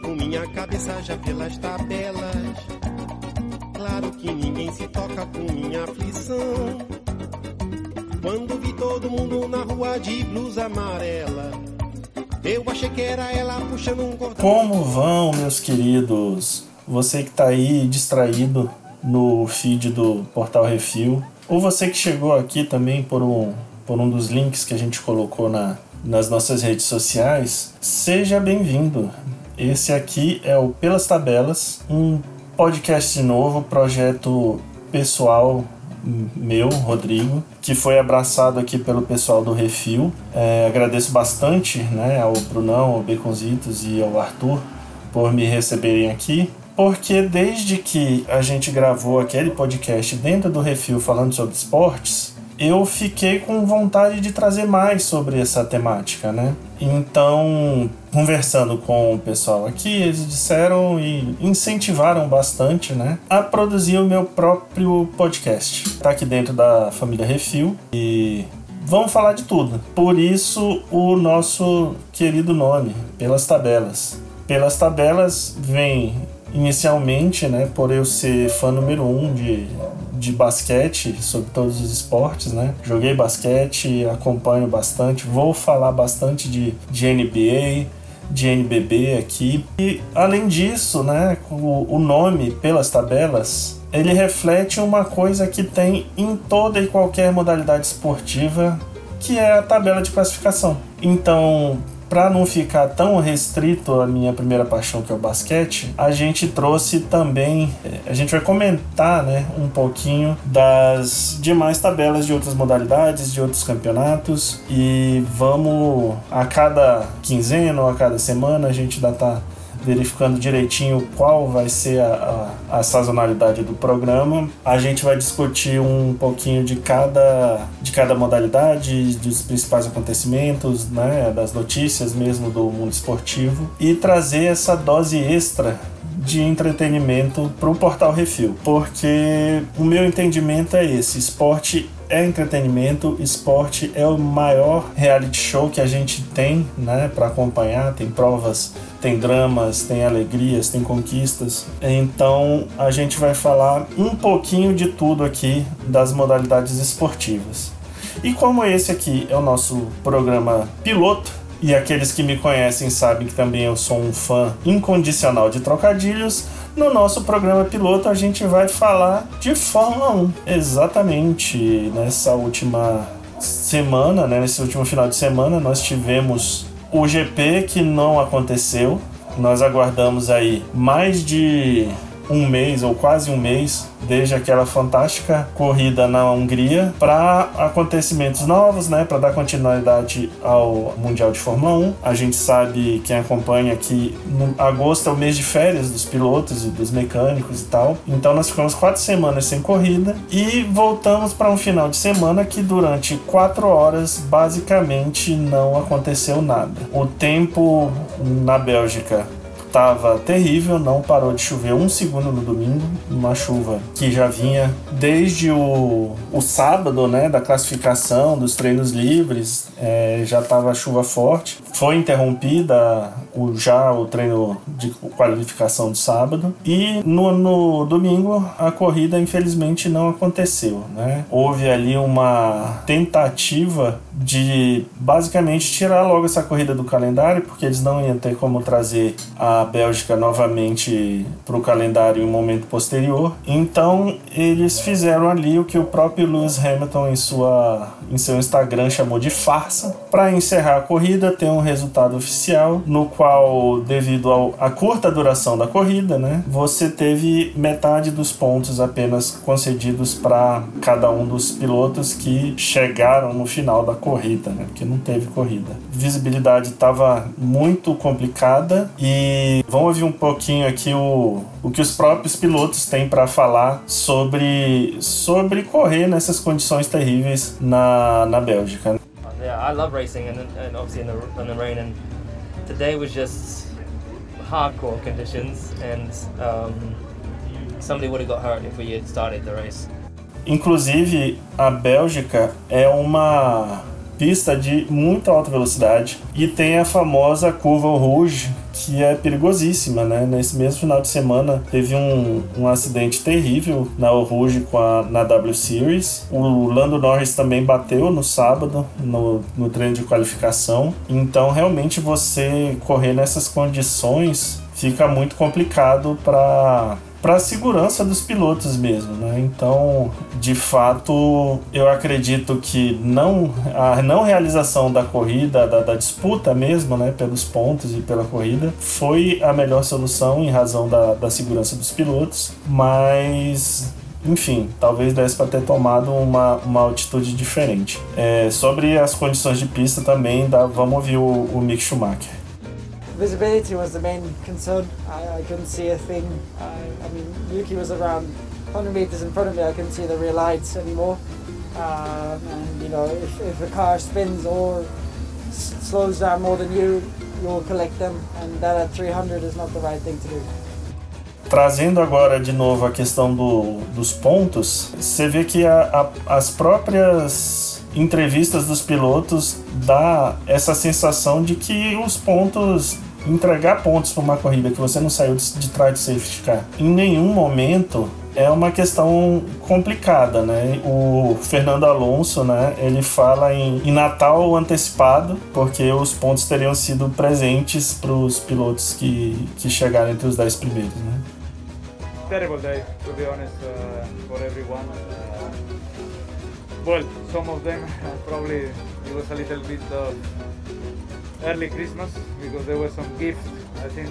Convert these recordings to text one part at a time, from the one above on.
Com minha cabeça já pelas tabelas. Claro que ninguém se toca com minha aflição. Quando vi todo mundo na rua de blusa amarela, eu achei que era ela puxando um cordão. Como vão, meus queridos? Você que tá aí distraído no feed do Portal Refil, ou você que chegou aqui também por um, por um dos links que a gente colocou na, nas nossas redes sociais, seja bem-vindo. Esse aqui é o Pelas Tabelas, um podcast novo, projeto pessoal meu, Rodrigo, que foi abraçado aqui pelo pessoal do Refil. É, agradeço bastante né, ao Brunão, ao Beconzitos e ao Arthur por me receberem aqui. Porque desde que a gente gravou aquele podcast dentro do Refil falando sobre esportes, eu fiquei com vontade de trazer mais sobre essa temática, né? Então, conversando com o pessoal aqui, eles disseram e incentivaram bastante, né, a produzir o meu próprio podcast. Tá aqui dentro da família Refil e vamos falar de tudo. Por isso, o nosso querido nome, Pelas Tabelas. Pelas Tabelas vem inicialmente, né, por eu ser fã número um de de basquete, sobre todos os esportes, né? Joguei basquete, acompanho bastante, vou falar bastante de, de NBA, de NBB aqui. E além disso, né, o, o nome pelas tabelas, ele reflete uma coisa que tem em toda e qualquer modalidade esportiva, que é a tabela de classificação. Então, para não ficar tão restrito a minha primeira paixão que é o basquete, a gente trouxe também, eh, a gente vai comentar, né, um pouquinho das demais tabelas de outras modalidades, de outros campeonatos e vamos a cada quinzena ou a cada semana a gente ainda tá verificando direitinho qual vai ser a, a, a, sazonalidade do programa. A gente vai discutir um pouquinho de cada, de cada modalidade, dos principais acontecimentos, né, das notícias mesmo do mundo esportivo e trazer essa dose extra de entretenimento para o Portal Refil, porque o meu entendimento é esse: esporte é entretenimento, esporte é o maior reality show que a gente tem, né, para acompanhar. Tem provas, tem dramas, tem alegrias, tem conquistas. Então a gente vai falar um pouquinho de tudo aqui das modalidades esportivas. E como esse aqui é o nosso programa piloto, e aqueles que me conhecem sabem que também eu sou um fã incondicional de trocadilhos. No nosso programa piloto a gente vai falar de Fórmula 1. Exatamente. Nessa última semana, né, nesse último final de semana, nós tivemos o GP que não aconteceu. Nós aguardamos aí mais de um mês ou quase um mês desde aquela fantástica corrida na Hungria para acontecimentos novos, né, para dar continuidade ao Mundial de Fórmula 1. A gente sabe quem acompanha que agosto é o mês de férias dos pilotos e dos mecânicos e tal. Então nós ficamos quatro semanas sem corrida e voltamos para um final de semana que durante quatro horas basicamente não aconteceu nada. O tempo na Bélgica estava terrível, não parou de chover um segundo no domingo, uma chuva que já vinha desde o, o sábado, né, da classificação dos treinos livres, é, já estava chuva forte. Foi interrompida o, já o treino de qualificação do sábado e no, no domingo a corrida infelizmente não aconteceu, né? Houve ali uma tentativa de basicamente tirar logo essa corrida do calendário porque eles não iam ter como trazer a Bélgica novamente para o calendário em um momento posterior. Então eles fizeram ali o que o próprio Lewis Hamilton em, sua, em seu Instagram chamou de farsa. Para encerrar a corrida, tem um resultado oficial no qual, devido à curta duração da corrida, né, você teve metade dos pontos apenas concedidos para cada um dos pilotos que chegaram no final da corrida, né, porque não teve corrida. Visibilidade estava muito complicada e vamos ouvir um pouquinho aqui o, o que os próprios pilotos têm para falar sobre, sobre correr nessas condições terríveis na, na Bélgica. Yeah, I love racing and, and obviously in the, in the rain and today was just hardcore conditions and um, somebody would have got hurt if we had started the race. Inclusive, a Bélgica é uma pista de muita alta velocidade e tem a famosa curva Rouge, que é perigosíssima, né? Nesse mesmo final de semana teve um, um acidente terrível na Rouge com a, na W Series. O Lando Norris também bateu no sábado no, no treino de qualificação. Então, realmente, você correr nessas condições fica muito complicado para para a segurança dos pilotos mesmo, né? Então, de fato, eu acredito que não a não realização da corrida, da, da, disputa mesmo, né, pelos pontos e pela corrida, foi a melhor solução em razão da, da segurança dos pilotos, mas enfim, talvez desse para ter tomado uma, uma altitude diferente. É, sobre as condições de pista também, dá, vamos ouvir o, o Mick Schumacher. Visibility was the main concern. I, I couldn't see a thing. I, I, mean, Yuki was around 100 meters in front of me. I couldn't see the rear lights anymore. Um, and you know, if, if a car spins or s- slows down more than you, you'll collect them, and that at 300 is not the right thing to do. Trazendo agora de novo a questão do, dos pontos, você vê que a, a, as próprias entrevistas dos pilotos dá essa sensação de que os pontos entregar pontos para uma corrida que você não saiu de, de trás do safety car em nenhum momento é uma questão complicada, né? O Fernando Alonso, né? Ele fala em, em Natal antecipado, porque os pontos teriam sido presentes para os pilotos que, que chegaram entre os 10 primeiros, né? Terrible day, to be honest, uh, for everyone. Uh, well, some of them probably it was a little bit of early Christmas because there were some gifts, I think.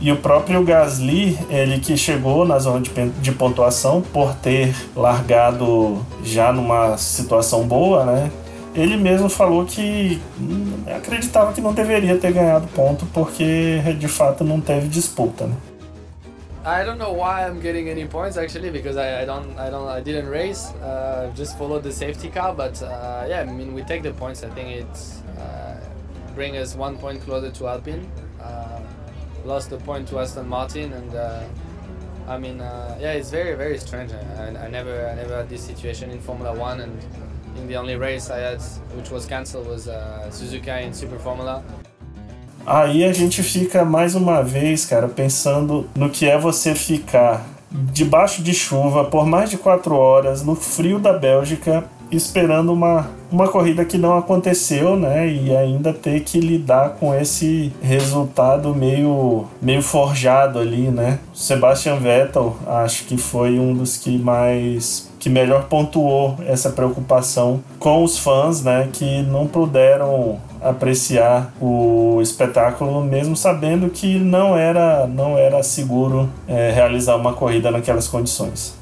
E o próprio Gasly, ele que chegou na zona de, de pontuação por ter largado já numa situação boa, né? Ele mesmo falou que hum, acreditava que não deveria ter ganhado ponto porque de fato não teve disputa, né? I don't know why I'm getting any points actually because I, I don't I don't I didn't race. Uh, just followed the safety car, but uh, yeah, I mean we take the points. I think it's uh, bring us one point closer to Alpine. Uh, lost the point to Aston Martin, and uh, I mean uh, yeah, it's very very strange. I, I never I never had this situation in Formula One, and in the only race I had which was cancelled was uh, Suzuka in Super Formula. Aí a gente fica mais uma vez, cara, pensando no que é você ficar debaixo de chuva por mais de quatro horas no frio da Bélgica esperando uma, uma corrida que não aconteceu, né? E ainda ter que lidar com esse resultado meio, meio forjado ali, né? Sebastian Vettel acho que foi um dos que mais que melhor pontuou essa preocupação com os fãs, né? Que não puderam apreciar o espetáculo mesmo sabendo que não era não era seguro é, realizar uma corrida naquelas condições.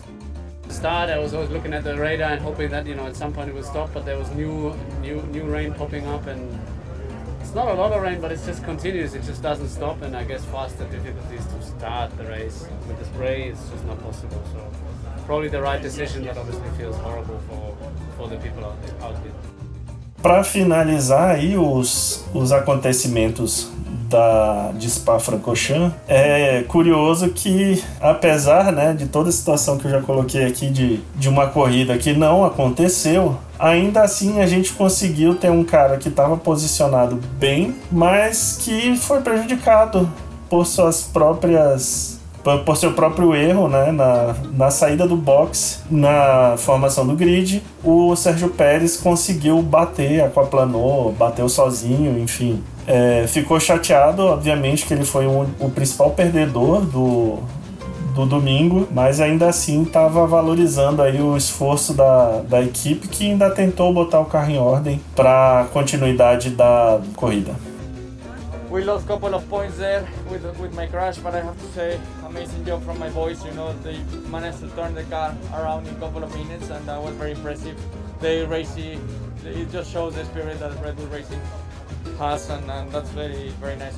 Start, I was always looking at the radar and hoping that you know at some point it would stop, but there was new, new, new rain popping up, and it's not a lot of rain, but it's just continuous. It just doesn't stop, and I guess faster difficulties to start the race with the spray. It's just not possible. So probably the right decision, but obviously feels horrible for for the people out there. Out there. Para finalizar aí os, os acontecimentos da de Spa-Francorchamps, é curioso que apesar né, de toda a situação que eu já coloquei aqui de, de uma corrida que não aconteceu, ainda assim a gente conseguiu ter um cara que estava posicionado bem, mas que foi prejudicado por suas próprias por seu próprio erro né, na, na saída do box, na formação do grid, o Sérgio Pérez conseguiu bater, aquaplanou, bateu sozinho, enfim. É, ficou chateado, obviamente, que ele foi um, o principal perdedor do, do domingo, mas ainda assim estava valorizando aí o esforço da, da equipe que ainda tentou botar o carro em ordem para continuidade da corrida. We lost a couple of points there with with my crash, but I have to say, amazing job from my boys. You know, they managed to turn the car around in a couple of minutes, and that was very impressive. They racing, it just shows the spirit that Red Bull Racing has, and, and that's very very nice.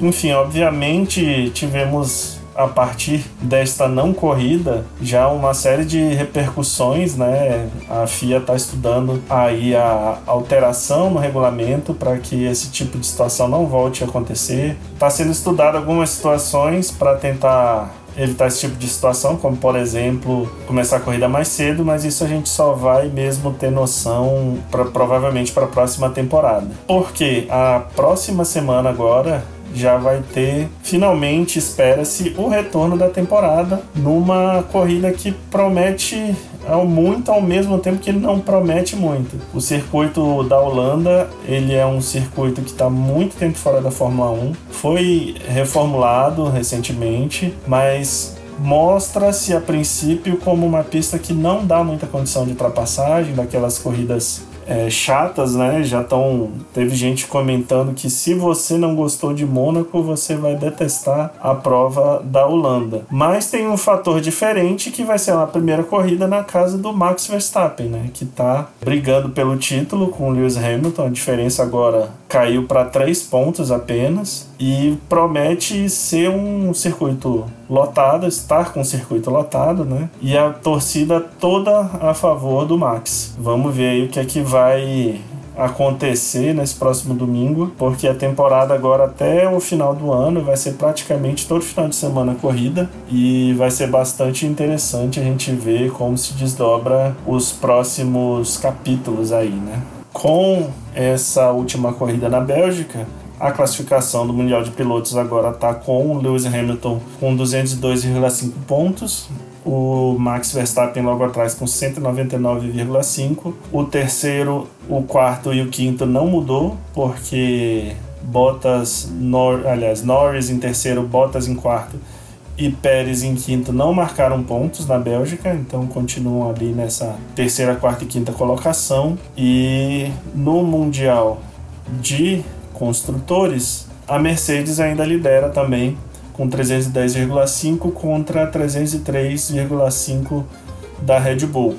Enfim, obviamente tivemos a partir desta não corrida já uma série de repercussões, né? A FIA está estudando aí a alteração no regulamento para que esse tipo de situação não volte a acontecer. Está sendo estudado algumas situações para tentar evitar esse tipo de situação, como por exemplo começar a corrida mais cedo, mas isso a gente só vai mesmo ter noção pra, provavelmente para a próxima temporada. Porque a próxima semana agora já vai ter, finalmente, espera-se, o retorno da temporada numa corrida que promete ao muito ao mesmo tempo que não promete muito. O circuito da Holanda, ele é um circuito que está muito tempo fora da Fórmula 1, foi reformulado recentemente, mas mostra-se a princípio como uma pista que não dá muita condição de ultrapassagem, daquelas corridas é, chatas, né? Já estão. Teve gente comentando que se você não gostou de Mônaco, você vai detestar a prova da Holanda. Mas tem um fator diferente que vai ser a primeira corrida na casa do Max Verstappen, né? Que está brigando pelo título com o Lewis Hamilton. A diferença agora caiu para três pontos apenas e promete ser um circuito lotado, estar com o circuito lotado, né? E a torcida toda a favor do Max. Vamos ver aí o que é que vai acontecer nesse próximo domingo, porque a temporada agora até o final do ano vai ser praticamente todo final de semana corrida e vai ser bastante interessante a gente ver como se desdobra os próximos capítulos aí, né? Com essa última corrida na Bélgica, a classificação do Mundial de Pilotos agora está com o Lewis Hamilton com 202,5 pontos, o Max Verstappen logo atrás com 199,5. O terceiro, o quarto e o quinto não mudou, porque Bottas, Nor aliás, Norris em terceiro, Bottas em quarto e Pérez em quinto não marcaram pontos na Bélgica, então continuam ali nessa terceira, quarta e quinta colocação. E no Mundial de Construtores, a Mercedes ainda lidera também com 310,5 contra 303,5 da Red Bull.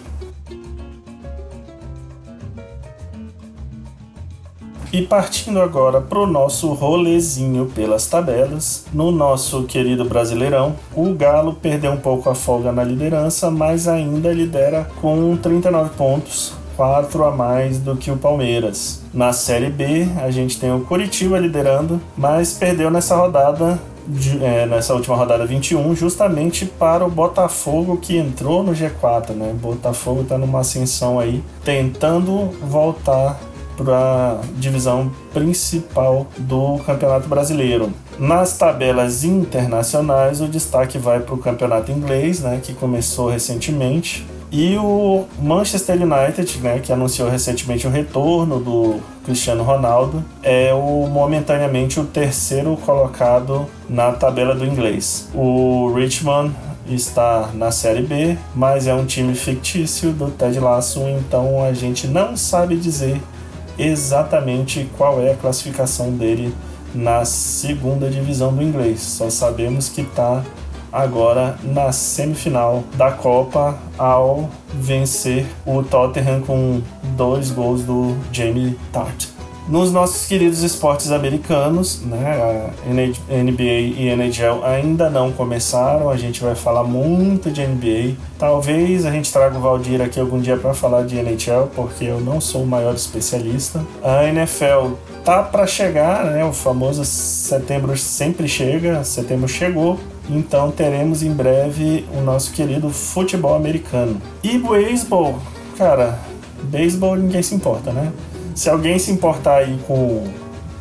E partindo agora para o nosso rolezinho pelas tabelas, no nosso querido Brasileirão, o Galo perdeu um pouco a folga na liderança, mas ainda lidera com 39 pontos, 4 a mais do que o Palmeiras. Na Série B, a gente tem o Curitiba liderando, mas perdeu nessa rodada de, é, nessa última rodada 21, justamente para o Botafogo que entrou no G4, né? O Botafogo está numa ascensão aí, tentando voltar para a divisão principal do Campeonato Brasileiro. Nas tabelas internacionais, o destaque vai para o Campeonato Inglês, né, que começou recentemente, e o Manchester United, né, que anunciou recentemente o retorno do Cristiano Ronaldo, é o momentaneamente o terceiro colocado na tabela do inglês. O Richmond está na Série B, mas é um time fictício do Ted Lasso, então a gente não sabe dizer exatamente qual é a classificação dele na segunda divisão do inglês. Só sabemos que está agora na semifinal da Copa ao vencer o Tottenham com dois gols do Jamie Tart. Nos nossos queridos esportes americanos, né, a NBA e NHL ainda não começaram, a gente vai falar muito de NBA. Talvez a gente traga o Valdir aqui algum dia para falar de NHL, porque eu não sou o maior especialista. A NFL tá para chegar, né, o famoso setembro sempre chega, setembro chegou, então teremos em breve o nosso querido futebol americano. E beisebol, cara, beisebol ninguém se importa, né? Se alguém se importar aí com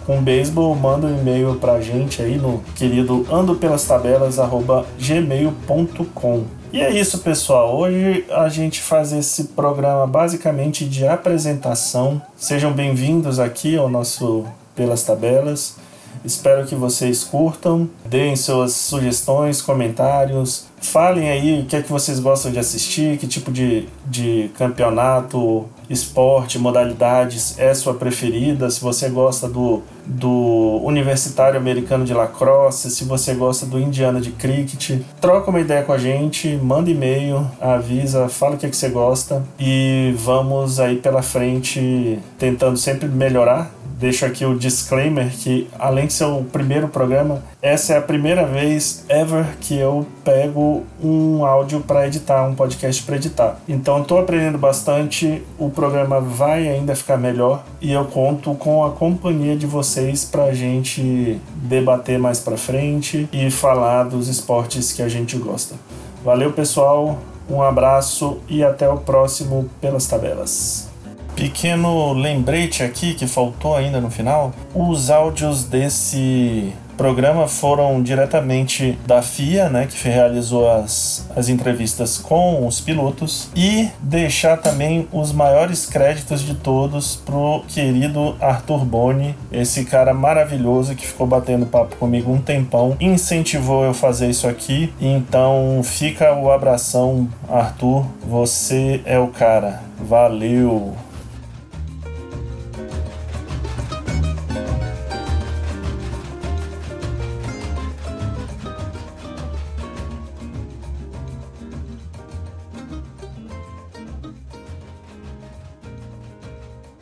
com beisebol, manda um e-mail pra gente aí no querido andopelastabelas@gmail.com. E é isso, pessoal. Hoje a gente faz esse programa basicamente de apresentação. Sejam bem-vindos aqui ao nosso Pelas Tabelas. Espero que vocês curtam, deem suas sugestões, comentários, falem aí o que é que vocês gostam de assistir, que tipo de, de campeonato, esporte, modalidades é sua preferida, se você gosta do, do Universitário Americano de Lacrosse, se você gosta do Indiana de Cricket, troca uma ideia com a gente, manda e-mail, avisa, fala o que, é que você gosta e vamos aí pela frente tentando sempre melhorar deixo aqui o disclaimer que, além de ser o primeiro programa, essa é a primeira vez ever que eu pego um áudio para editar, um podcast para editar. Então estou aprendendo bastante, o programa vai ainda ficar melhor e eu conto com a companhia de vocês para a gente debater mais para frente e falar dos esportes que a gente gosta. Valeu, pessoal. Um abraço e até o próximo Pelas Tabelas. Pequeno lembrete aqui que faltou ainda no final: os áudios desse programa foram diretamente da FIA, né, que realizou as, as entrevistas com os pilotos, e deixar também os maiores créditos de todos pro querido Arthur Boni, esse cara maravilhoso que ficou batendo papo comigo um tempão, incentivou eu fazer isso aqui. Então fica o abração, Arthur, você é o cara. Valeu!